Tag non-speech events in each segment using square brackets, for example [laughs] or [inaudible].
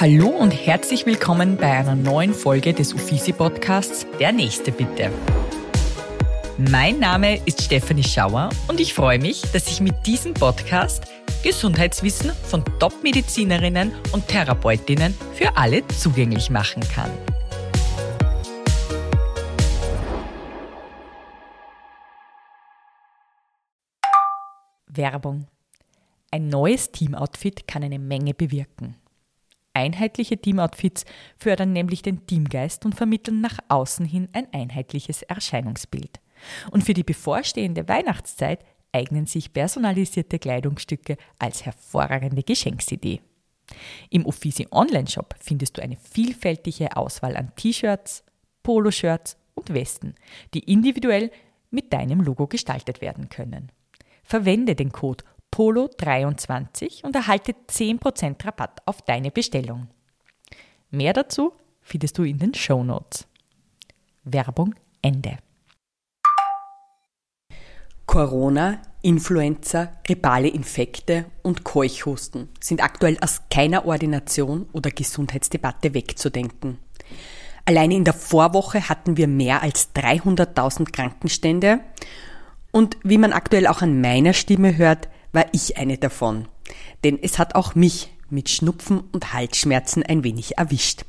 Hallo und herzlich willkommen bei einer neuen Folge des Uffizi Podcasts Der Nächste bitte. Mein Name ist Stefanie Schauer und ich freue mich, dass ich mit diesem Podcast Gesundheitswissen von Top-Medizinerinnen und Therapeutinnen für alle zugänglich machen kann. Werbung. Ein neues Teamoutfit kann eine Menge bewirken. Einheitliche Teamoutfits fördern nämlich den Teamgeist und vermitteln nach außen hin ein einheitliches Erscheinungsbild. Und für die bevorstehende Weihnachtszeit eignen sich personalisierte Kleidungsstücke als hervorragende Geschenksidee. Im Uffizi Online-Shop findest du eine vielfältige Auswahl an T-Shirts, Poloshirts und Westen, die individuell mit deinem Logo gestaltet werden können. Verwende den Code POLO23 und erhalte 10% Rabatt auf deine Bestellung. Mehr dazu findest du in den Show Notes. Werbung Ende. Corona, Influenza, grippale Infekte und Keuchhusten sind aktuell aus keiner Ordination oder Gesundheitsdebatte wegzudenken. Alleine in der Vorwoche hatten wir mehr als 300.000 Krankenstände und wie man aktuell auch an meiner Stimme hört, war ich eine davon. Denn es hat auch mich mit Schnupfen und Halsschmerzen ein wenig erwischt.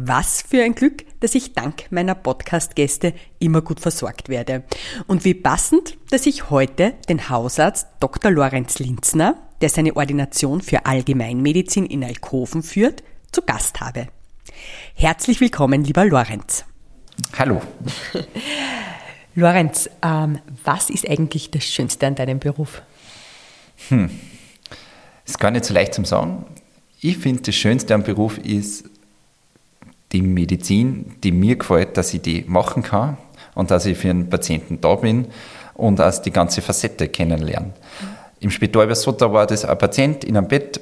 Was für ein Glück, dass ich dank meiner Podcast-Gäste immer gut versorgt werde. Und wie passend, dass ich heute den Hausarzt Dr. Lorenz Linzner, der seine Ordination für Allgemeinmedizin in Alkoven führt, zu Gast habe. Herzlich willkommen, lieber Lorenz. Hallo. [laughs] Lorenz, ähm, was ist eigentlich das Schönste an deinem Beruf? Hm. Ist gar nicht so leicht zu sagen. Ich finde, das Schönste am Beruf ist, die Medizin, die mir gefällt, dass ich die machen kann und dass ich für einen Patienten da bin und dass die ganze Facette kennenlernen. Im Spital bei Sotter war das ein Patient in einem Bett,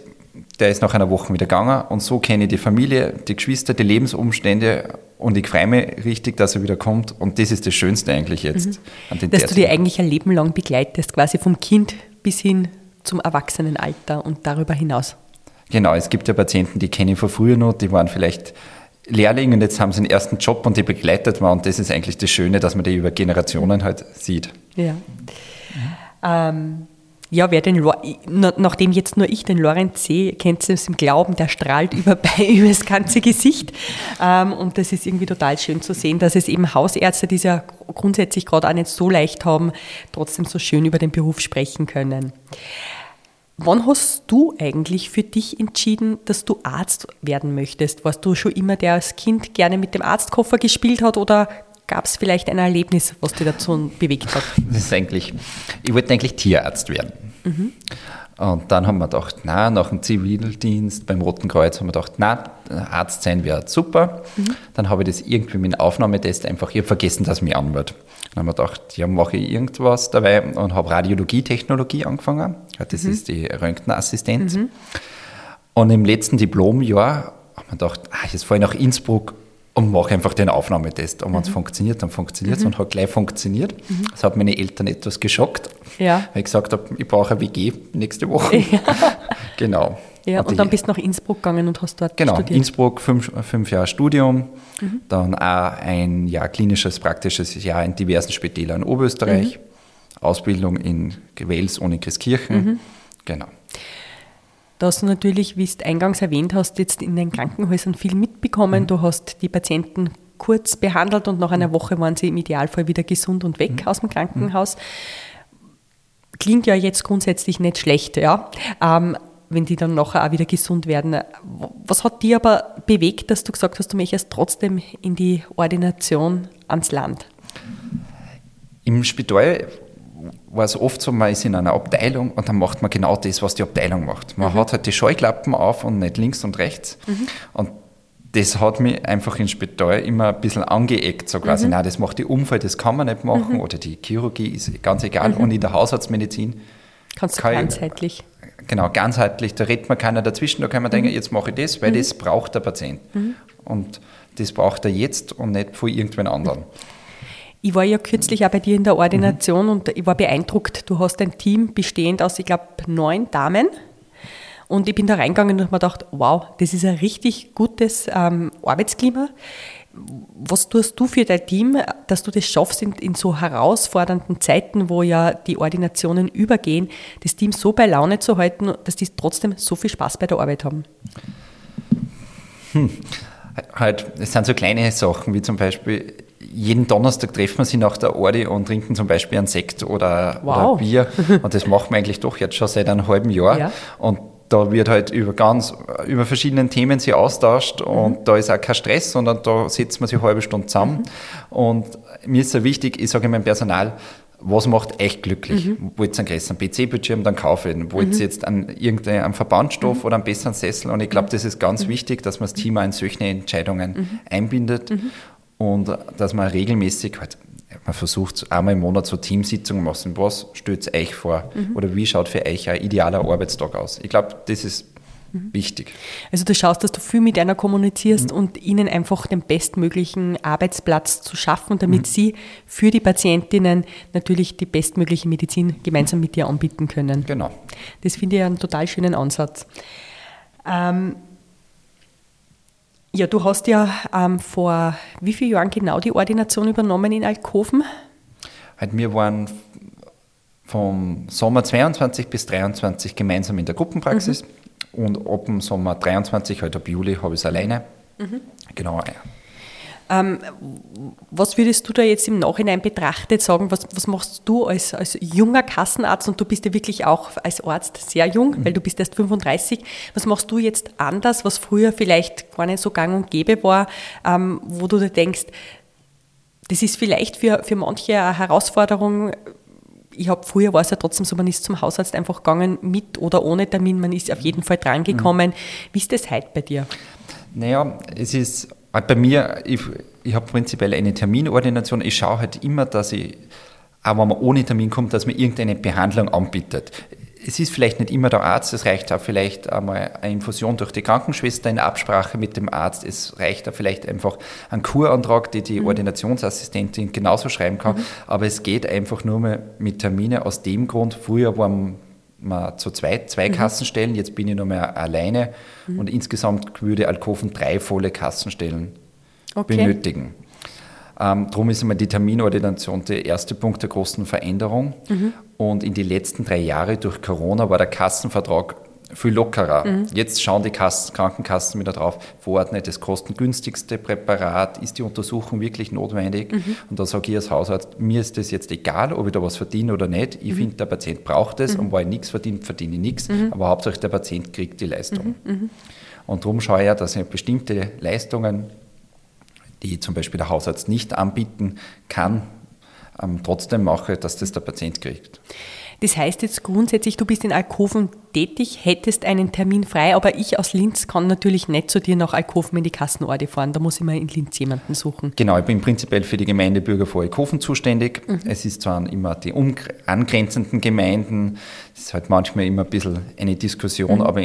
der ist nach einer Woche wieder gegangen und so kenne ich die Familie, die Geschwister, die Lebensumstände und ich freue mich richtig, dass er wieder kommt und das ist das Schönste eigentlich jetzt. Mhm. An den dass du die eigentlich ein Leben lang begleitest, quasi vom Kind bis hin zum Erwachsenenalter und darüber hinaus. Genau, es gibt ja Patienten, die kenne ich von früher noch, die waren vielleicht Lehrling und jetzt haben sie einen ersten Job und die begleitet man und das ist eigentlich das Schöne, dass man die über Generationen halt sieht. Ja. Ähm, ja, wer den, nachdem jetzt nur ich den Lorenz sehe, kennt es im Glauben, der strahlt über, über das ganze Gesicht. Ähm, und das ist irgendwie total schön zu sehen, dass es eben Hausärzte, die es ja grundsätzlich gerade auch nicht so leicht haben, trotzdem so schön über den Beruf sprechen können. Wann hast du eigentlich für dich entschieden, dass du Arzt werden möchtest? Warst du schon immer der als Kind gerne mit dem Arztkoffer gespielt hat oder gab es vielleicht ein Erlebnis, was dich dazu bewegt hat? Das ist eigentlich, ich wollte eigentlich Tierarzt werden. Mhm. Und dann haben wir gedacht, na, nach dem Zivildienst beim Roten Kreuz haben wir gedacht, na, Arzt sein wäre super. Mhm. Dann habe ich das irgendwie mit dem Aufnahmetest einfach, ich habe vergessen, dass mich anwird. Dann haben wir gedacht, ja, mache ich irgendwas dabei und habe Radiologie-Technologie angefangen. Das mhm. ist die Röntgenassistenz. Mhm. Und im letzten Diplomjahr haben wir gedacht, ah, jetzt fahre ich nach Innsbruck und mache einfach den Aufnahmetest. Und wenn es mhm. funktioniert, dann funktioniert es mhm. und hat gleich funktioniert. Mhm. Das hat meine Eltern etwas geschockt, ja. weil ich gesagt habe, ich brauche eine WG nächste Woche. Ja. [laughs] genau. Ja, und, und dann bist du nach Innsbruck gegangen und hast dort genau, studiert. Genau, Innsbruck, fünf, fünf Jahre Studium, mhm. dann auch ein Jahr klinisches, praktisches Jahr in diversen Spitälern in Oberösterreich, mhm. Ausbildung in Wels und in Christkirchen. Mhm. Genau. Da hast du natürlich, wie du eingangs erwähnt hast, jetzt in den Krankenhäusern viel mitbekommen. Mhm. Du hast die Patienten kurz behandelt und nach einer mhm. Woche waren sie im Idealfall wieder gesund und weg mhm. aus dem Krankenhaus. Klingt ja jetzt grundsätzlich nicht schlecht, ja. Ähm, wenn die dann nachher auch wieder gesund werden. Was hat dir aber bewegt, dass du gesagt hast, du möchtest trotzdem in die Ordination ans Land? Im Spital war es oft so, man ist in einer Abteilung und dann macht man genau das, was die Abteilung macht. Man mhm. hat halt die Scheuklappen auf und nicht links und rechts. Mhm. Und das hat mich einfach im Spital immer ein bisschen angeeckt, so quasi, mhm. nein, das macht die Umfeld, das kann man nicht machen, mhm. oder die Chirurgie ist ganz egal. Mhm. Und in der Hausarztmedizin Kannst du kann ganzheitlich. Ich, genau, ganzheitlich, da redet man keiner dazwischen, da kann man denken, mhm. jetzt mache ich das, weil das braucht der Patient. Und das braucht er jetzt und nicht von irgendwen anderen. Ich war ja kürzlich auch bei dir in der Ordination mhm. und ich war beeindruckt. Du hast ein Team bestehend aus, ich glaube, neun Damen. Und ich bin da reingegangen und habe mir gedacht, wow, das ist ein richtig gutes ähm, Arbeitsklima. Was tust du für dein Team, dass du das schaffst, in, in, so herausfordernden Zeiten, wo ja die Ordinationen übergehen, das Team so bei Laune zu halten, dass die trotzdem so viel Spaß bei der Arbeit haben? Hm. Halt, es sind so kleine Sachen, wie zum Beispiel, jeden Donnerstag treffen wir sie nach der Ordi und trinken zum Beispiel einen Sekt oder, wow. oder Bier. [laughs] Und das machen wir eigentlich doch jetzt schon seit einem halben Jahr. Ja. Und da wird halt über ganz, über verschiedene Themen sie austauscht mhm. und da ist auch kein Stress, sondern da setzt man sich eine halbe Stunde zusammen. Mhm. Und mir ist sehr wichtig, ich sage meinem Personal, was macht echt glücklich? Mhm. Wollt ihr einen größeren PC-Bildschirm, dann kaufe ich ihn. Wollt ihr mhm. jetzt an irgendeinen Verbandstoff mhm. oder einen besseren Sessel? Und ich glaube, das ist ganz mhm. wichtig, dass man das Team auch in solche Entscheidungen mhm. einbindet und dass man regelmäßig halt man versucht einmal im Monat so Teamsitzungen machen. Was stellt euch vor? Mhm. Oder wie schaut für euch ein idealer Arbeitstag aus? Ich glaube, das ist mhm. wichtig. Also du schaust, dass du viel mit einer kommunizierst mhm. und ihnen einfach den bestmöglichen Arbeitsplatz zu schaffen, damit mhm. sie für die Patientinnen natürlich die bestmögliche Medizin gemeinsam mit dir anbieten können. Genau. Das finde ich einen total schönen Ansatz. Ähm, ja, du hast ja ähm, vor wie vielen Jahren genau die Ordination übernommen in Alkoven? Halt, wir waren vom Sommer 22 bis 23 gemeinsam in der Gruppenpraxis mhm. und ab dem Sommer 23, halt ab Juli, habe ich es alleine. Mhm. Genau. Ähm, was würdest du da jetzt im Nachhinein betrachtet sagen? Was, was machst du als, als junger Kassenarzt und du bist ja wirklich auch als Arzt sehr jung, mhm. weil du bist erst 35. Was machst du jetzt anders, was früher vielleicht gar nicht so gang und gäbe war, ähm, wo du dir denkst, das ist vielleicht für, für manche eine Herausforderung, ich habe früher war es ja trotzdem so, man ist zum Hausarzt einfach gegangen, mit oder ohne Termin, man ist auf jeden Fall drangekommen. Mhm. Wie ist das heute bei dir? Naja, es ist bei mir, ich, ich habe prinzipiell eine Terminordination. Ich schaue halt immer, dass ich, auch wenn man ohne Termin kommt, dass man irgendeine Behandlung anbietet. Es ist vielleicht nicht immer der Arzt, es reicht auch vielleicht einmal eine Infusion durch die Krankenschwester in Absprache mit dem Arzt. Es reicht auch vielleicht einfach ein Kurantrag, die die mhm. Ordinationsassistentin genauso schreiben kann. Mhm. Aber es geht einfach nur mehr mit Termine aus dem Grund. Früher waren wir zu zweit, zwei mhm. Kassenstellen, jetzt bin ich nur mehr alleine mhm. und insgesamt würde Alkoven drei volle Kassenstellen okay. benötigen. Ähm, darum ist immer die Terminordination der erste Punkt der großen Veränderung. Mhm. Und in den letzten drei Jahren durch Corona war der Kassenvertrag viel lockerer. Mhm. Jetzt schauen die Kassen, Krankenkassen wieder drauf, verordnet das kostengünstigste Präparat, ist die Untersuchung wirklich notwendig? Mhm. Und da sage ich als Hausarzt, mir ist das jetzt egal, ob ich da was verdiene oder nicht. Ich mhm. finde, der Patient braucht es mhm. und weil ich nichts verdiene, verdiene ich nichts. Mhm. Aber hauptsächlich der Patient kriegt die Leistung. Mhm. Und darum schaue ich ja, dass ich bestimmte Leistungen, die zum Beispiel der Hausarzt nicht anbieten kann, ähm, trotzdem mache, dass das der Patient kriegt. Das heißt jetzt grundsätzlich, du bist in Alkoven tätig, hättest einen Termin frei, aber ich aus Linz kann natürlich nicht zu dir nach Alkoven in die Kassenorte fahren. Da muss ich mal in Linz jemanden suchen. Genau, ich bin prinzipiell für die Gemeindebürger vor Alkoven zuständig. Mhm. Es ist zwar immer die angrenzenden Gemeinden, es ist halt manchmal immer ein bisschen eine Diskussion, mhm. aber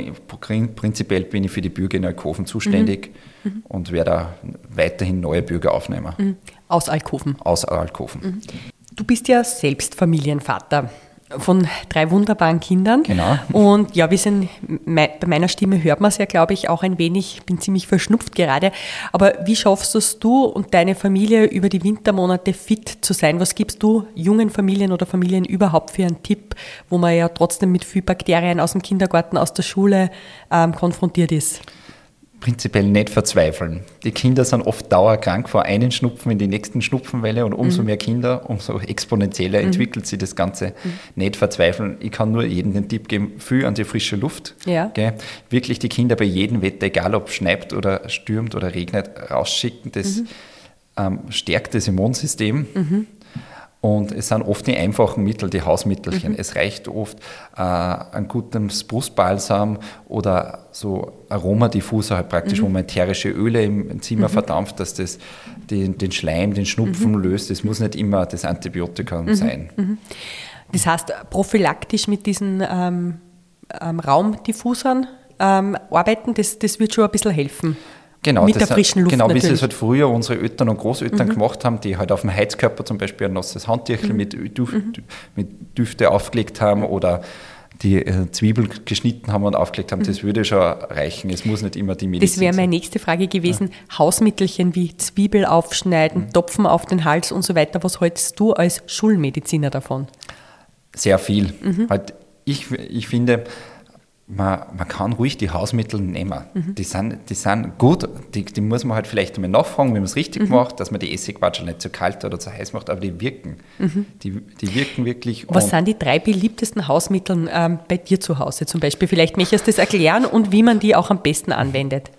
prinzipiell bin ich für die Bürger in Alkoven zuständig mhm. mhm. und werde weiterhin neue Bürger aufnehmen. Mhm. Aus Alkoven. Aus Alkoven. Mhm. Du bist ja selbst Familienvater von drei wunderbaren Kindern. Genau. Und ja, wir sind, bei meiner Stimme hört man es ja, glaube ich, auch ein wenig. Ich bin ziemlich verschnupft gerade. Aber wie schaffst es du und deine Familie über die Wintermonate fit zu sein? Was gibst du jungen Familien oder Familien überhaupt für einen Tipp, wo man ja trotzdem mit viel Bakterien aus dem Kindergarten, aus der Schule ähm, konfrontiert ist? Prinzipiell nicht verzweifeln. Die Kinder sind oft dauerkrank vor einen Schnupfen in die nächsten Schnupfenwelle und umso mhm. mehr Kinder, umso exponentieller mhm. entwickelt sich das Ganze. Mhm. Nicht verzweifeln. Ich kann nur jedem den Tipp geben, viel an die frische Luft. Ja. Gell? Wirklich die Kinder bei jedem Wetter, egal ob schneit oder stürmt oder regnet, rausschicken. Das mhm. ähm, stärkt das Immunsystem. Und es sind oft die einfachen Mittel, die Hausmittelchen. Mhm. Es reicht oft äh, ein gutes Brustbalsam oder so Aromadiffuser halt praktisch, mhm. wo man ätherische Öle im Zimmer mhm. verdampft, dass das den, den Schleim, den Schnupfen mhm. löst. Es muss nicht immer das Antibiotikum mhm. sein. Mhm. Das heißt, prophylaktisch mit diesen ähm, ähm, Raumdiffusern ähm, arbeiten, das, das wird schon ein bisschen helfen. Genau, mit der frischen Luft. Genau, natürlich. wie sie es halt früher unsere Eltern und Großeltern mhm. gemacht haben, die halt auf dem Heizkörper zum Beispiel ein nasses Handtüchel mhm. mit, Düf, mhm. mit Düfte aufgelegt haben oder die äh, Zwiebel geschnitten haben und aufgelegt haben, das würde schon reichen. Es muss nicht immer die Medizin Das wäre meine nächste Frage gewesen. Ja. Hausmittelchen wie Zwiebel aufschneiden, mhm. Topfen auf den Hals und so weiter. Was hältst du als Schulmediziner davon? Sehr viel. Mhm. Halt, ich, ich finde, man, man kann ruhig die Hausmittel nehmen. Mhm. Die, sind, die sind gut, die, die muss man halt vielleicht einmal nachfragen, wie man es richtig mhm. macht, dass man die Essigwatschel nicht zu kalt oder zu heiß macht, aber die wirken. Mhm. Die, die wirken wirklich. Was sind die drei beliebtesten Hausmittel ähm, bei dir zu Hause zum Beispiel? Vielleicht möchtest du das erklären und wie man die auch am besten anwendet.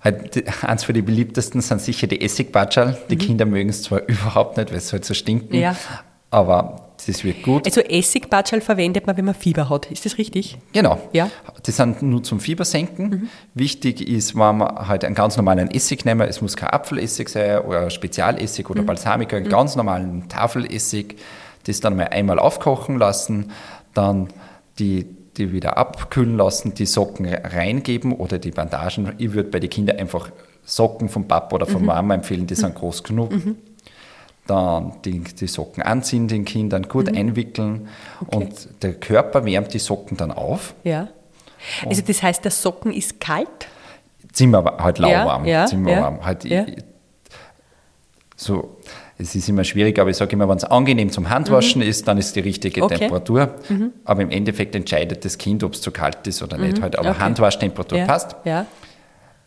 Halt, eins von den beliebtesten sind sicher die Essigwatschel. Die mhm. Kinder mögen es zwar [laughs] überhaupt nicht, weil es halt so stinken, ja. aber das wird gut. Also Essigbatschal verwendet man, wenn man Fieber hat. Ist das richtig? Genau. Ja. Die sind nur zum Fiebersenken. Mhm. Wichtig ist, wenn man halt einen ganz normalen Essig nehmen, es muss kein Apfelessig sein oder Spezialessig oder mhm. Balsamico, einen mhm. ganz normalen Tafelessig, das dann mal einmal aufkochen lassen, dann die, die wieder abkühlen lassen, die Socken reingeben oder die Bandagen. Ich würde bei den Kindern einfach Socken vom Papa oder von mhm. Mama empfehlen, die sind mhm. groß genug. Dann die, die, Socken anziehen den Kindern, gut mhm. einwickeln okay. und der Körper wärmt die Socken dann auf. Ja. Also das heißt, der Socken ist kalt? Zimmer halt lauwarm. Ja, ja, Zimmerwarm. Ja, halt, ja. so, es ist immer schwierig, aber ich sage immer, wenn es angenehm zum Handwaschen mhm. ist, dann ist die richtige okay. Temperatur. Mhm. Aber im Endeffekt entscheidet das Kind, ob es zu kalt ist oder nicht. Mhm. Halt, aber okay. Handwaschtemperatur passt.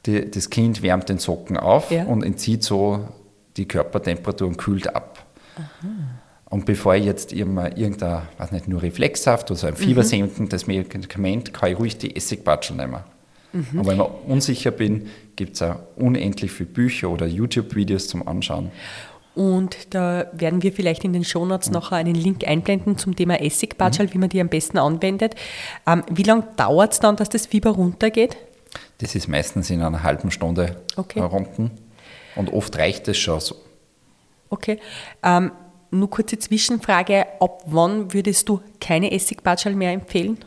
Die, das Kind wärmt den Socken auf und entzieht so die Körpertemperatur und kühlt ab. Aha. Und bevor ich jetzt irgendein, weiß nicht, nur Reflexhaft oder so ein fiebersenkendes mhm. Medikament, kann ich ruhig die Essigbatschel nehmen. Mhm. Aber wenn ich unsicher bin, gibt es auch unendlich viele Bücher oder YouTube-Videos zum Anschauen. Und da werden wir vielleicht in den Shownotes mhm. noch einen Link einblenden zum Thema Essigbatschel, mhm. wie man die am besten anwendet. Ähm, wie lange dauert es dann, dass das Fieber runtergeht? Das ist meistens in einer halben Stunde okay. unten. Und oft reicht es schon so. Okay. Ähm, nur kurze Zwischenfrage: Ab wann würdest du keine Essigbatschal mehr empfehlen?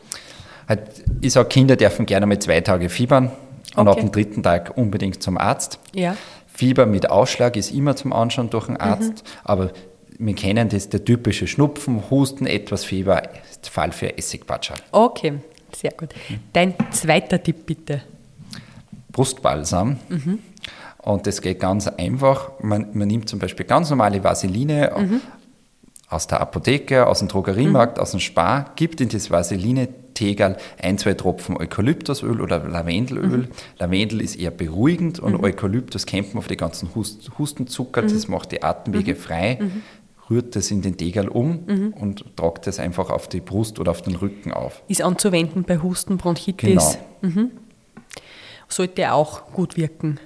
Halt, ich sage, Kinder dürfen gerne mit zwei Tagen fiebern und okay. ab dem dritten Tag unbedingt zum Arzt. Ja. Fieber mit Ausschlag ist immer zum Anschauen durch einen Arzt, mhm. aber wir kennen das, der typische Schnupfen, Husten, etwas Fieber, Fall für Essigbatschal. Okay, sehr gut. Dein zweiter Tipp bitte. Brustbalsam. Mhm. Und das geht ganz einfach. Man, man nimmt zum Beispiel ganz normale Vaseline mhm. aus der Apotheke, aus dem Drogeriemarkt, mhm. aus dem Spar, gibt in das Vaseline-Tegel ein, zwei Tropfen Eukalyptusöl oder Lavendelöl. Mhm. Lavendel ist eher beruhigend und mhm. Eukalyptus kämpfen auf die ganzen Hust Hustenzucker, das mhm. macht die Atemwege mhm. frei rührt das in den Tegel um mhm. und tragt das einfach auf die Brust oder auf den Rücken auf. Ist anzuwenden bei Husten, Bronchitis. Genau. Mhm. Sollte auch gut wirken.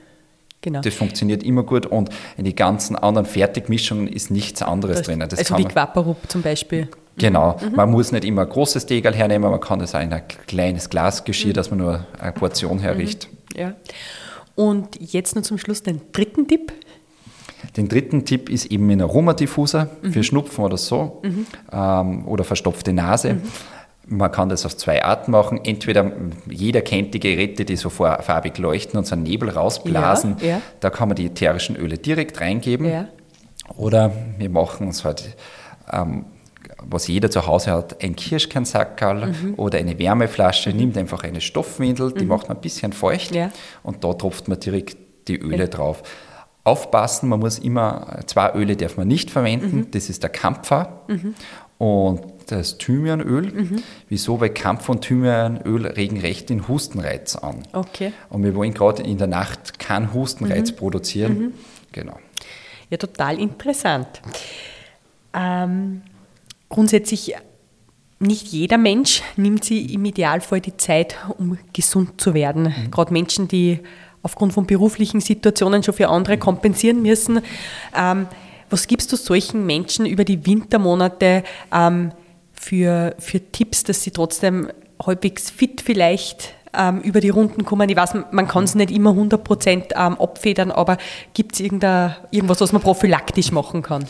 Genau. Das funktioniert immer gut und in die ganzen anderen Fertigmischungen ist nichts anderes das, drin. Das also wie Quaparup zum Beispiel. Genau, mhm. man muss nicht immer ein großes Tegel hernehmen, man kann das auch in ein kleines Glasgeschirr, mhm. dass man nur eine Portion herricht. Mhm. Ja. Und jetzt noch zum Schluss den dritten Tipp. Den dritten Tipp ist eben ein Aromadiffuser mhm. für Schnupfen oder so mhm. ähm, oder verstopfte Nase. Man kann das auf zwei Arten machen. Entweder jeder kennt die Geräte, die so farbig leuchten und so einen Nebel rausblasen. Ja, ja. Da kann man die ätherischen Öle direkt reingeben. Ja. Oder wir machen es halt, ähm, was jeder zu Hause hat, ein Kirschkernsackerl mhm. oder eine Wärmeflasche. Mhm. Nimmt einfach eine Stoffwindel, die mhm. macht man ein bisschen feucht und da tropft man direkt die Öle drauf. Aufpassen, man muss immer, zwei Öle darf man nicht verwenden. Mhm. Das ist der Kampfer mhm. Das Thymianöl. Mhm. Wieso? Weil Kampf- und Thymianöl regen recht den Hustenreiz an. Okay. Und wir wollen gerade in der Nacht keinen Hustenreiz mhm. produzieren. Mhm. Genau. Ja, total interessant. Ähm, grundsätzlich, nicht jeder Mensch nimmt sich im Idealfall die Zeit, um gesund zu werden. Mhm. Gerade Menschen, die aufgrund von beruflichen Situationen schon für andere kompensieren müssen. Ähm, was gibst du solchen Menschen über die Wintermonate? Ähm, für, für Tipps, dass sie trotzdem halbwegs fit vielleicht ähm, über die Runden kommen? Ich weiß, man kann es nicht immer 100% ähm, abfedern, aber gibt es irgendwas, was man prophylaktisch machen kann?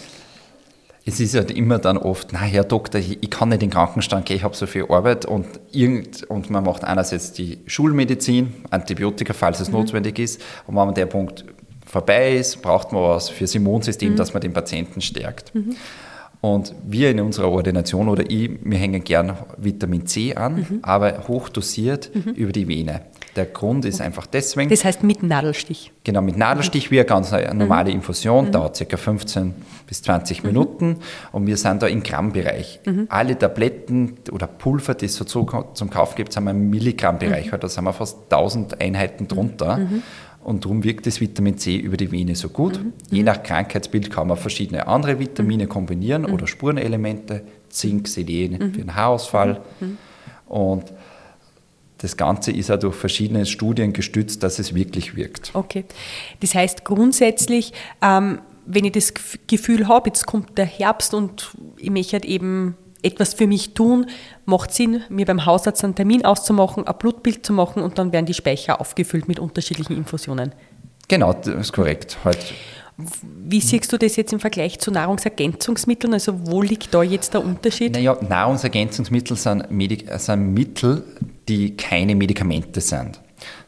Es ist halt immer dann oft, na Herr Doktor, ich, ich kann nicht in den Krankenstand gehen, ich habe so viel Arbeit und, irgend, und man macht einerseits die Schulmedizin, Antibiotika, falls es mhm. notwendig ist, und wenn man der Punkt vorbei ist, braucht man was für das Immunsystem, mhm. dass man den Patienten stärkt. Mhm. Und wir in unserer Ordination oder ich, wir hängen gern Vitamin C an, mhm. aber hochdosiert mhm. über die Vene. Der Grund ist einfach deswegen. Das heißt mit Nadelstich. Genau, mit Nadelstich wie eine ganz normale mhm. Infusion, mhm. dauert ca. 15 bis 20 mhm. Minuten und wir sind da im Grammbereich. Mhm. Alle Tabletten oder Pulver, die es so zum Kauf gibt, sind wir im Milligrammbereich, mhm. da sind wir fast 1000 Einheiten drunter. Mhm. Und darum wirkt das Vitamin C über die Vene so gut. Je nach Krankheitsbild kann man verschiedene andere Vitamine kombinieren oder Spurenelemente, Zink, Selen für den Haarausfall. Und das Ganze ist auch durch verschiedene Studien gestützt, dass es wirklich wirkt. Okay. Das heißt grundsätzlich, ähm, wenn ich das Gefühl habe, jetzt kommt der Herbst und ich möchte halt eben etwas für mich tun, macht Sinn, mir beim Hausarzt einen Termin auszumachen, ein Blutbild zu machen und dann werden die Speicher aufgefüllt mit unterschiedlichen Infusionen. Genau, das ist korrekt. Halt. Wie siehst du das jetzt im Vergleich zu Nahrungsergänzungsmitteln? Also wo liegt da jetzt der Unterschied? Naja, Nahrungsergänzungsmittel sind, Medik sind Mittel, die keine Medikamente sind.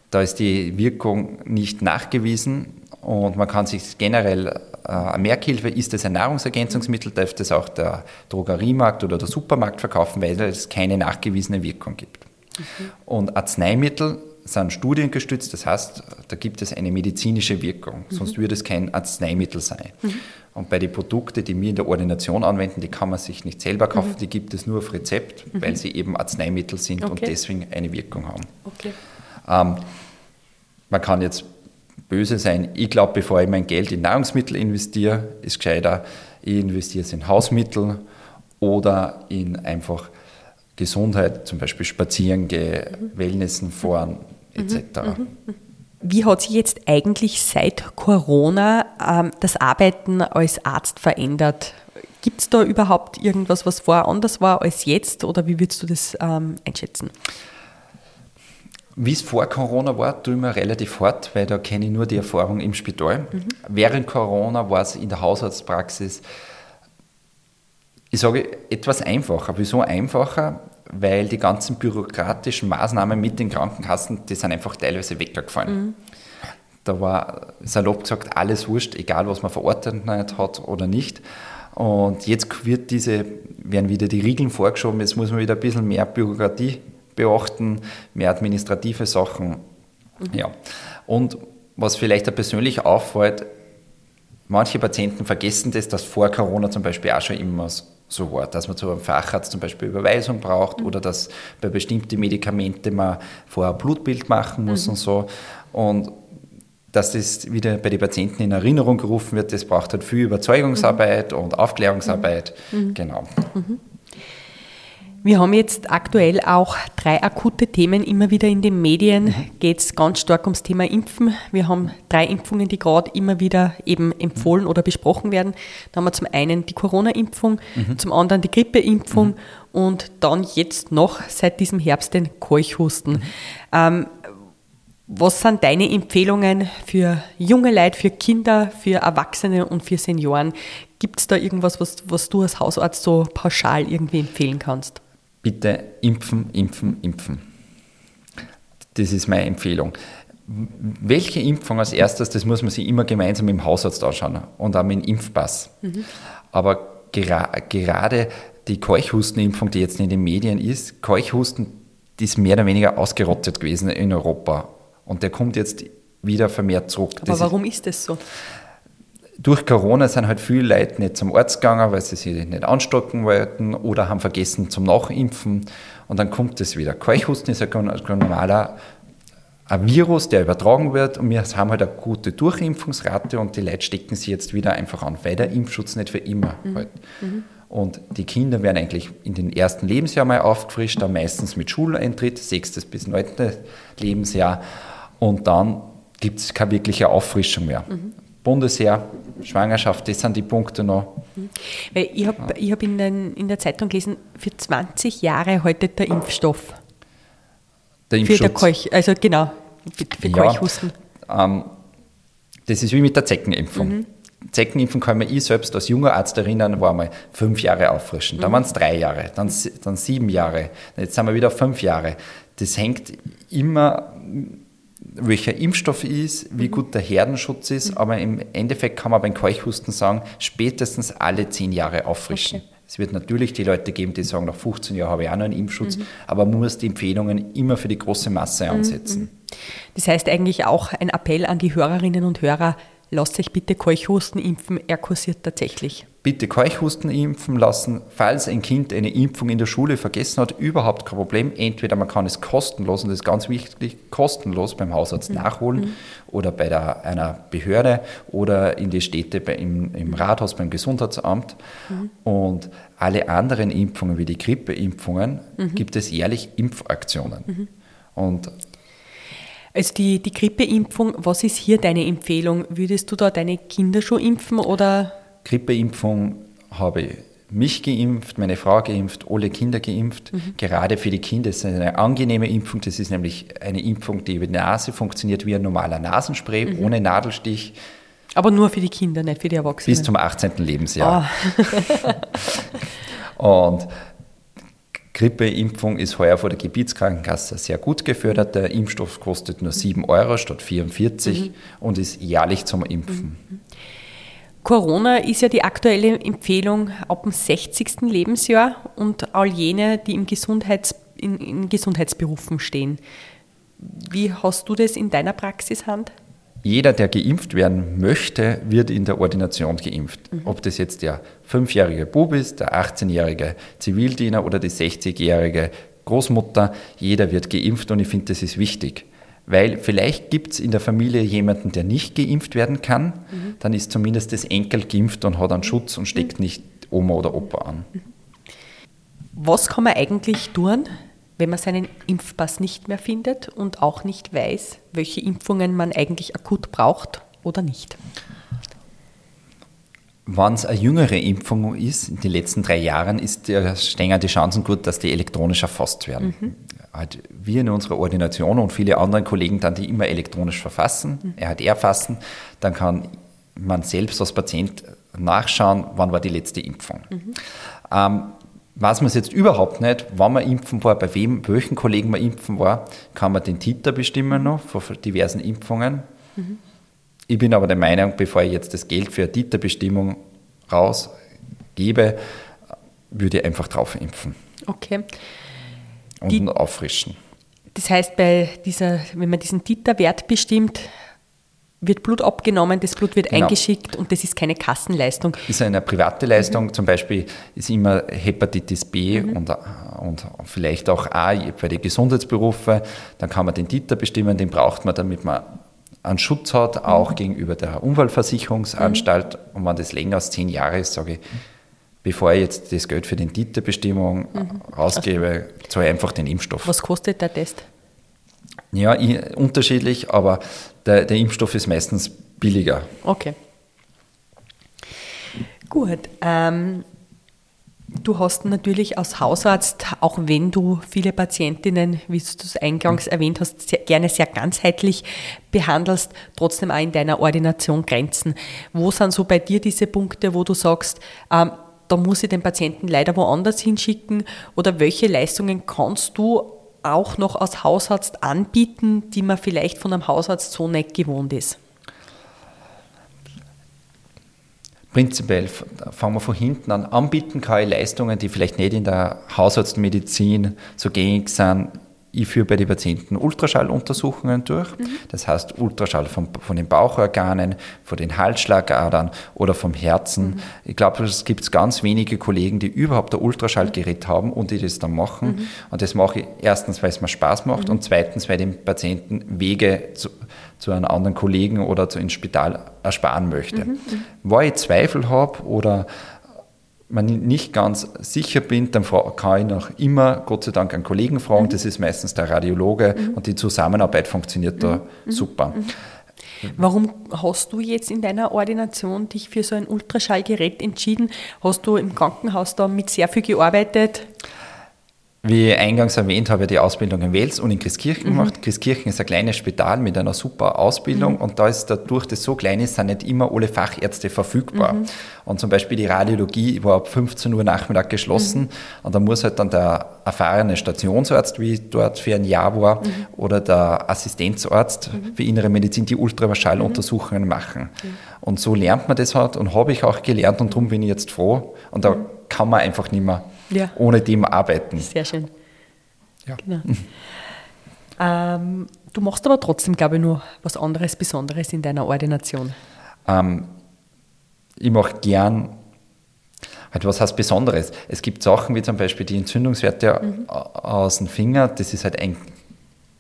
Da ist die Wirkung nicht nachgewiesen und man kann sich generell äh, Merkhilfe, ist es ein Nahrungsergänzungsmittel, darf das auch der Drogeriemarkt oder der Supermarkt verkaufen, weil es keine nachgewiesene Wirkung gibt. Mhm. Und Arzneimittel sind studiengestützt, das heißt, da gibt es eine medizinische Wirkung, mhm. sonst würde es kein Arzneimittel sein. Mhm. Und bei den Produkten, die wir in der Ordination anwenden, die kann man sich nicht selber kaufen, mhm. die gibt es nur auf Rezept, mhm. weil sie eben Arzneimittel sind okay. und deswegen eine Wirkung haben. Okay. Ähm, man kann jetzt böse sein. Ich glaube, bevor ich mein Geld in Nahrungsmittel investiere, ist gescheiter, ich investiere es in Hausmittel oder in einfach Gesundheit, zum Beispiel spazieren gehe, mhm. Wellnessen fahren etc. Mhm. Mhm. Wie hat sich jetzt eigentlich seit Corona ähm, das Arbeiten als Arzt verändert? Gibt es da überhaupt irgendwas, was vorher anders war als jetzt oder wie würdest du das ähm, einschätzen? Wie es vor Corona war, tue ich mir relativ hart, weil da kenne ich nur die Erfahrung im Spital. Mhm. Während Corona war es in der Hausarztpraxis, ich sage, etwas einfacher. Wieso einfacher? Weil die ganzen bürokratischen Maßnahmen mit den Krankenkassen, die sind einfach teilweise weggefallen. Mhm. Da war salopp gesagt alles wurscht, egal was man verordnet hat oder nicht. Und jetzt wird diese, werden wieder die Regeln vorgeschoben, jetzt muss man wieder ein bisschen mehr Bürokratie beachten, mehr administrative Sachen. Mhm. Ja. Und was vielleicht auch persönlich auffällt, manche Patienten vergessen das, dass vor Corona zum Beispiel auch schon immer so war, dass man zu einem Facharzt zum Beispiel Überweisung braucht mhm. oder dass bei bestimmten Medikamenten man vorher ein Blutbild machen muss mhm. und so. Und dass das wieder bei den Patienten in Erinnerung gerufen wird, das braucht halt viel Überzeugungsarbeit mhm. und Aufklärungsarbeit. Mhm. Mhm. Genau. Wir haben jetzt aktuell auch drei akute Themen immer wieder in den Medien. Mhm. Geht es ganz stark ums Thema Impfen. Wir haben drei Impfungen, die gerade immer wieder eben empfohlen oder besprochen werden. Da haben wir zum einen die Corona-Impfung, mhm. zum anderen die Grippeimpfung mhm. und dann jetzt noch seit diesem Herbst den Keuchhusten. Mhm. Ähm, was sind deine Empfehlungen für junge Leute, für Kinder, für Erwachsene und für Senioren? Gibt es da irgendwas, was, was du als Hausarzt so pauschal irgendwie empfehlen kannst? Bitte impfen, impfen, impfen. Das ist meine Empfehlung. Welche Impfung als erstes, das muss man sich immer gemeinsam dem Hausarzt anschauen und auch mit dem Impfpass. Mhm. Aber gera gerade die Keuchhustenimpfung, die jetzt in den Medien ist, Keuchhusten die ist mehr oder weniger ausgerottet gewesen in Europa. Und der kommt jetzt wieder vermehrt zurück. Aber das warum ist, ist das so? Durch Corona sind halt viele Leute nicht zum Arzt gegangen, weil sie sich nicht anstecken wollten oder haben vergessen zum Nachimpfen und dann kommt es wieder. Keuchhusten ist ein normaler ein Virus, der übertragen wird und wir haben halt eine gute Durchimpfungsrate und die Leute stecken sich jetzt wieder einfach an, weil der Impfschutz nicht für immer mhm. halt. Mhm. Und die Kinder werden eigentlich in den ersten Lebensjahr mal aufgefrischt, dann meistens mit Schuleintritt, sechstes bis neuntes Lebensjahr und dann gibt es keine wirkliche Auffrischung mehr. Mhm. Bundesheer, Schwangerschaft, das sind die Punkte noch. Mhm. Weil ich habe ich hab in, in der Zeitung gelesen, für 20 Jahre haltet der Impfstoff. Der Impfschutz. Für der Keuch, also genau, für, ja, Keuchhusten. Ähm, das ist wie mit der Zeckenimpfung. Mhm. Zeckenimpfung kann man ich selbst als junger Arzt erinnern, war mal fünf Jahre auffrischen. Dann mhm. waren es drei Jahre, dann, dann sieben Jahre, jetzt sind wir wieder fünf Jahre. Das hängt immer welcher Impfstoff ist, wie mhm. gut der Herdenschutz ist, mhm. aber im Endeffekt kann man beim Keuchhusten sagen, spätestens alle zehn Jahre auffrischen. Okay. Es wird natürlich die Leute geben, die sagen, nach 15 Jahren habe ich auch noch einen Impfschutz, mhm. aber man muss die Empfehlungen immer für die große Masse mhm, ansetzen. Das heißt eigentlich auch ein Appell an die Hörerinnen und Hörer, lasst euch bitte Keuchhusten impfen, er kursiert tatsächlich. Bitte Keuchhusten impfen lassen, falls ein Kind eine Impfung in der Schule vergessen hat, überhaupt kein Problem. Entweder man kann es kostenlos, und das ist ganz wichtig, kostenlos beim Hausarzt mhm. nachholen mhm. oder bei der, einer Behörde oder in die Städte bei, im, im Rathaus beim Gesundheitsamt. Mhm. Und alle anderen Impfungen wie die Grippeimpfungen mhm. gibt es jährlich Impfaktionen. Mhm. Und also die, die Grippeimpfung, was ist hier deine Empfehlung? Würdest du da deine Kinder schon impfen oder? Grippeimpfung habe ich mich geimpft, meine Frau geimpft, alle Kinder geimpft. Mhm. Gerade für die Kinder ist es eine angenehme Impfung. Das ist nämlich eine Impfung, die über die Nase funktioniert wie ein normaler Nasenspray, mhm. ohne Nadelstich. Aber nur für die Kinder, nicht für die Erwachsenen. Bis zum 18. Lebensjahr. Oh. [laughs] Und Grippeimpfung ist heuer vor der Gebietskrankenkasse sehr gut gefördert. Der Impfstoff kostet nur 7 Euro statt 44 mhm. und ist jährlich zum Impfen. Corona ist ja die aktuelle Empfehlung ab dem 60. Lebensjahr und all jene, die im Gesundheits, in, in Gesundheitsberufen stehen. Wie hast du das in deiner Praxis Hand? jeder, der geimpft werden möchte, wird in der Ordination geimpft. Mhm. Ob das jetzt der fünfjährige Bub ist, der 18-jährige Zivildiener oder die 60-jährige Großmutter, jeder wird geimpft und ich finde, das ist wichtig. Weil vielleicht gibt es in der Familie jemanden, der nicht geimpft werden kann, mhm. dann ist zumindest das Enkel geimpft und hat einen Schutz und steckt mhm. nicht Oma oder Opa an. Was kann man eigentlich tun, wenn man seinen Impfpass nicht mehr findet und auch nicht weiß, welche Impfungen man eigentlich akut braucht oder nicht. Wenn es eine jüngere Impfung ist, in den letzten drei Jahren, ist der Stenger die Chancen gut, dass die elektronisch erfasst werden. Mhm. Halt wir in unserer Ordination und viele andere Kollegen dann die immer elektronisch verfassen, mhm. er hat erfassen, dann kann man selbst als Patient nachschauen, wann war die letzte Impfung. Mhm. Ähm, Weiß man es jetzt überhaupt nicht, wann man impfen war, bei wem, welchen Kollegen man impfen war, kann man den Titer bestimmen noch von diversen Impfungen. Mhm. Ich bin aber der Meinung, bevor ich jetzt das Geld für eine Titerbestimmung rausgebe, würde ich einfach drauf impfen. Okay. Und Die, auffrischen. Das heißt, bei dieser, wenn man diesen Titerwert bestimmt, wird Blut abgenommen, das Blut wird genau. eingeschickt und das ist keine Kassenleistung. Ist eine private Leistung, mhm. zum Beispiel ist immer Hepatitis B mhm. und, und vielleicht auch A bei den Gesundheitsberufen, dann kann man den Titer bestimmen, den braucht man, damit man einen Schutz hat, auch mhm. gegenüber der Unfallversicherungsanstalt. Mhm. Und wenn das länger als zehn Jahre ist, sage ich, bevor ich jetzt das Geld für die Titerbestimmung mhm. rausgebe, zahle ich einfach den Impfstoff. Was kostet der Test? Ja, unterschiedlich, aber der, der Impfstoff ist meistens billiger. Okay. Gut. Ähm, du hast natürlich als Hausarzt, auch wenn du viele Patientinnen, wie du es eingangs erwähnt hast, sehr, gerne sehr ganzheitlich behandelst, trotzdem auch in deiner Ordination Grenzen. Wo sind so bei dir diese Punkte, wo du sagst, ähm, da muss ich den Patienten leider woanders hinschicken oder welche Leistungen kannst du auch noch als Hausarzt anbieten, die man vielleicht von einem Hausarzt so nicht gewohnt ist? Prinzipiell fangen wir von hinten an. Anbieten kann ich Leistungen, die vielleicht nicht in der Hausarztmedizin so gängig sind, ich führe bei den Patienten Ultraschalluntersuchungen durch. Mhm. Das heißt Ultraschall von, von, den Bauchorganen, von den Halsschlagadern oder vom Herzen. Mhm. Ich glaube, es gibt ganz wenige Kollegen, die überhaupt ein Ultraschallgerät haben und die das dann machen. Mhm. Und das mache ich erstens, weil es mir Spaß macht mhm. und zweitens, weil dem Patienten Wege zu, zu einem anderen Kollegen oder zu ins Spital ersparen möchte. Mhm. Wo ich Zweifel habe oder man nicht ganz sicher bin, dann kann ich noch immer, Gott sei Dank, einen Kollegen fragen. Mhm. Das ist meistens der Radiologe mhm. und die Zusammenarbeit funktioniert da mhm. mhm. super. Mhm. Warum hast du jetzt in deiner Ordination dich für so ein Ultraschallgerät entschieden? Hast du im Krankenhaus da mit sehr viel gearbeitet? Wie eingangs erwähnt, habe ich die Ausbildung in Wels und in Christkirchen Mhm. gemacht. Christkirchen ist ein kleines Spital mit einer super Ausbildung Mhm. und da ist dadurch, dass es so klein ist, sind nicht immer alle Fachärzte verfügbar. Mhm. Und zum Beispiel die Radiologie war ab 15 Uhr Nachmittag geschlossen Mhm. und da muss halt dann der erfahrene Stationsarzt, wie dort für ein Jahr war, Mhm. oder der Assistenzarzt für innere Medizin die Ultraschalluntersuchungen machen. Und so lernt man das halt und habe ich auch gelernt und darum bin ich jetzt froh. Und da kann man einfach nicht mehr Ja. ohne dem arbeiten. Sehr schön. Ja. Genau. ähm, du machst aber trotzdem, glaube ich, nur was anderes Besonderes in deiner Ordination. Ähm, ich mache gern, halt was heißt Besonderes? Es gibt Sachen wie zum Beispiel die Entzündungswerte Mhm. aus dem Finger. Das ist halt ein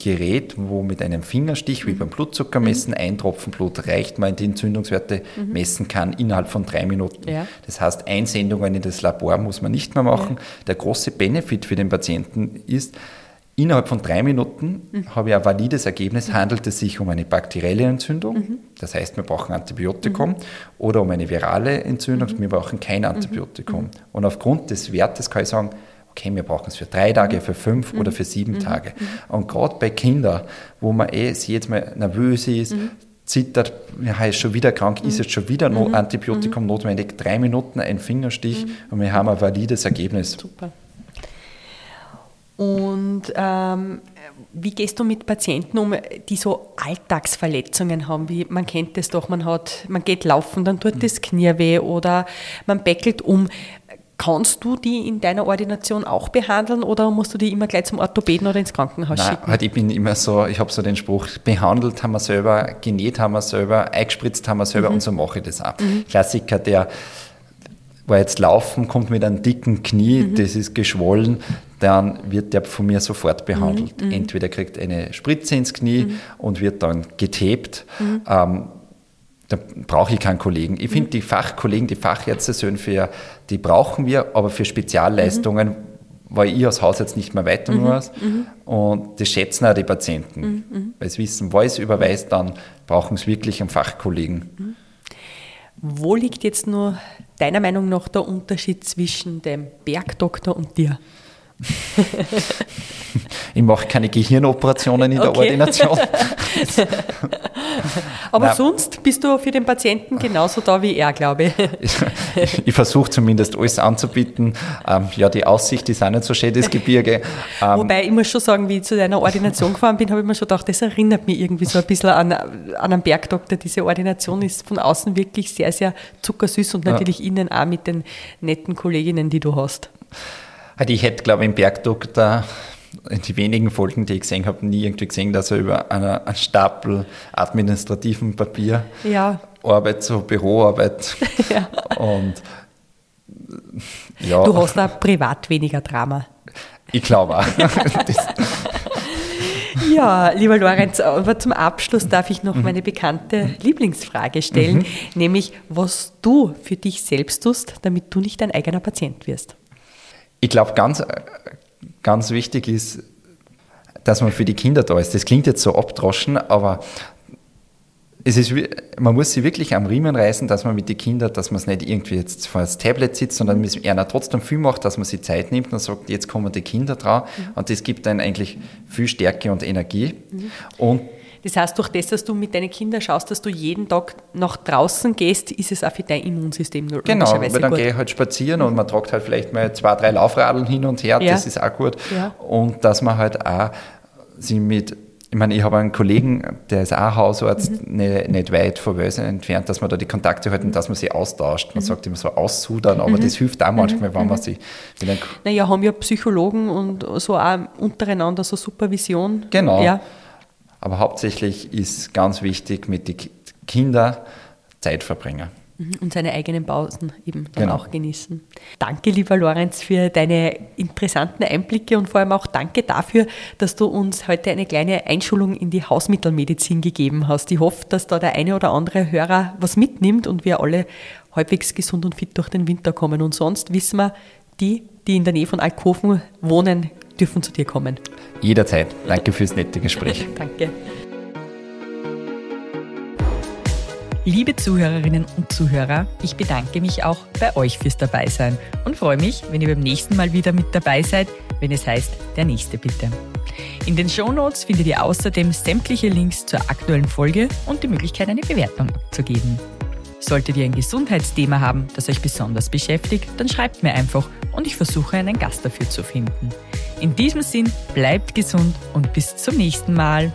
Gerät, wo mit einem Fingerstich, Mhm. wie beim Blutzucker messen, ein Tropfen Blut reicht, man die Entzündungswerte messen kann innerhalb von drei Minuten. Mhm. Ja. Das heißt, Einsendungen in das Labor muss man nicht mehr machen. Der große Benefit für den Patienten ist, innerhalb von drei Minuten Mhm. habe ich ein valides Ergebnis, handelt es sich um eine bakterielle Entzündung, das heißt, wir brauchen Antibiotikum, oder um eine virale Entzündung, wir brauchen kein Antibiotikum. Und aufgrund des Wertes kann ich sagen, okay, wir brauchen es für drei Tage, für fünf oder für sieben Tage. Und gerade bei Kindern, wo man eh jetzt mal nervös ist, zittert, ja, ist schon wieder krank, ist jetzt schon wieder no Antibiotikum notwendig, drei Minuten ein Fingerstich und wir haben ein valides Ergebnis. Super. Und ähm, wie gehst du mit Patienten um, die so Alltagsverletzungen haben? Wie, man kennt das doch, man, hat, man geht laufen, dann tut das Knie weh oder man beckelt um. Kannst du die in deiner Ordination auch behandeln oder musst du die immer gleich zum Orthopäden oder ins Krankenhaus Nein, schicken? halt ich bin immer so, ich habe so den Spruch, behandelt haben wir selber, genäht haben wir selber, eingespritzt haben wir selber und so mache ich das auch. Klassiker, der war jetzt laufen, kommt mit einem dicken Knie, das ist geschwollen, dann wird der von mir sofort behandelt. Entweder kriegt eine Spritze ins Knie und wird dann getaped. Ähm, da brauche ich keinen Kollegen. Ich finde, die Fachkollegen, die Fachärzte sind für, die brauchen wir, aber für Spezialleistungen, weil ich als Hausarzt nicht mehr weiter muss. Und das schätzen auch die Patienten. Weil sie wissen, weil es überweist, dann brauchen sie wirklich einen Fachkollegen. Wo liegt jetzt nur deiner Meinung nach der Unterschied zwischen dem Bergdoktor und dir? [laughs] Ich mache keine Gehirnoperationen in der Okay. Ordination. [laughs] [laughs] Aber Nein. sonst bist du für den Patienten genauso da wie er, glaube ich. [laughs] ich versuche zumindest alles anzubieten. Ähm, ja, die Aussicht ist auch nicht so schön, das Gebirge. Ähm, [laughs] Wobei ich muss schon sagen, wie ich zu deiner Ordination gefahren bin, habe ich mir schon gedacht, das erinnert mich irgendwie so ein bisschen an, an einen Bergdoktor. Diese Ordination ist von außen wirklich sehr, sehr zuckersüß und natürlich innen auch mit den netten Kolleginnen, die du hast. Also ich hätte, glaube ich, im Bergdoktor in [laughs] die wenigen Folgen, die ich gesehen habe, nie irgendwie gesehen, dass er über einer, einen Stapel administrativen Papier Ja. Arbeit, so Büroarbeit [laughs] Ja. und ja, Du hast da privat weniger Drama. ich glaube auch. [laughs] Ja, lieber Lorenz, aber zum Abschluss darf ich noch meine bekannte Lieblingsfrage stellen, nämlich was du für dich selbst tust, damit du nicht dein eigener Patient wirst. ich glaube, ganz, ganz wichtig ist, dass man für die Kinder da ist. Das klingt jetzt so abdroschen, aber es ist, man muss sie wirklich am Riemen reißen, dass man mit den Kindern, dass man es nicht irgendwie jetzt vor das Tablet sitzt, sondern mit einer trotzdem viel macht, dass man sich Zeit nimmt und sagt, jetzt kommen die Kinder dran. Und das gibt dann eigentlich viel Stärke und Energie. Und Das heißt, durch das, dass du mit deinen Kindern schaust, dass du jeden Tag nach draußen gehst, ist es auch für dein Immunsystem nur Genau, weil dann gut. gehe ich halt spazieren und man tragt halt vielleicht mal zwei, drei Laufradeln hin und her, Ja. das ist auch gut. Ja. Und dass man halt auch sie mit, ich meine, ich habe einen Kollegen, der ist auch Hausarzt, Mhm. nicht, nicht weit von Wölse entfernt, dass man da die Kontakte halten, dass man sie austauscht. Mhm. Man sagt immer so aussudern, aber das hilft auch manchmal, wenn man sie mit einem Naja, haben ja Psychologen und so auch untereinander so Supervision. Genau. Ja. Aber hauptsächlich ist ganz wichtig, mit den Ki- Kindern Zeit verbringen. Mhm, Und seine eigenen Pausen eben dann Genau. auch genießen. Danke, lieber Lorenz, für deine interessanten Einblicke und vor allem auch danke dafür, dass du uns heute eine kleine Einschulung in die Hausmittelmedizin gegeben hast. Ich hoffe, dass da der eine oder andere Hörer was mitnimmt und wir alle halbwegs gesund und fit durch den Winter kommen. Und sonst wissen wir, die, die in der Nähe von Alkoven wohnen, dürfen zu dir kommen. Jederzeit. Danke fürs nette Gespräch. [laughs] Danke. Liebe Zuhörerinnen und Zuhörer, ich bedanke mich auch bei euch fürs Dabeisein und freue mich, wenn ihr beim nächsten Mal wieder mit dabei seid, wenn es heißt, der nächste bitte. In den Shownotes findet ihr außerdem sämtliche Links zur aktuellen Folge und die Möglichkeit, eine Bewertung abzugeben. Solltet ihr ein Gesundheitsthema haben, das euch besonders beschäftigt, dann schreibt mir einfach und ich versuche einen Gast dafür zu finden. In diesem Sinn, bleibt gesund und bis zum nächsten Mal.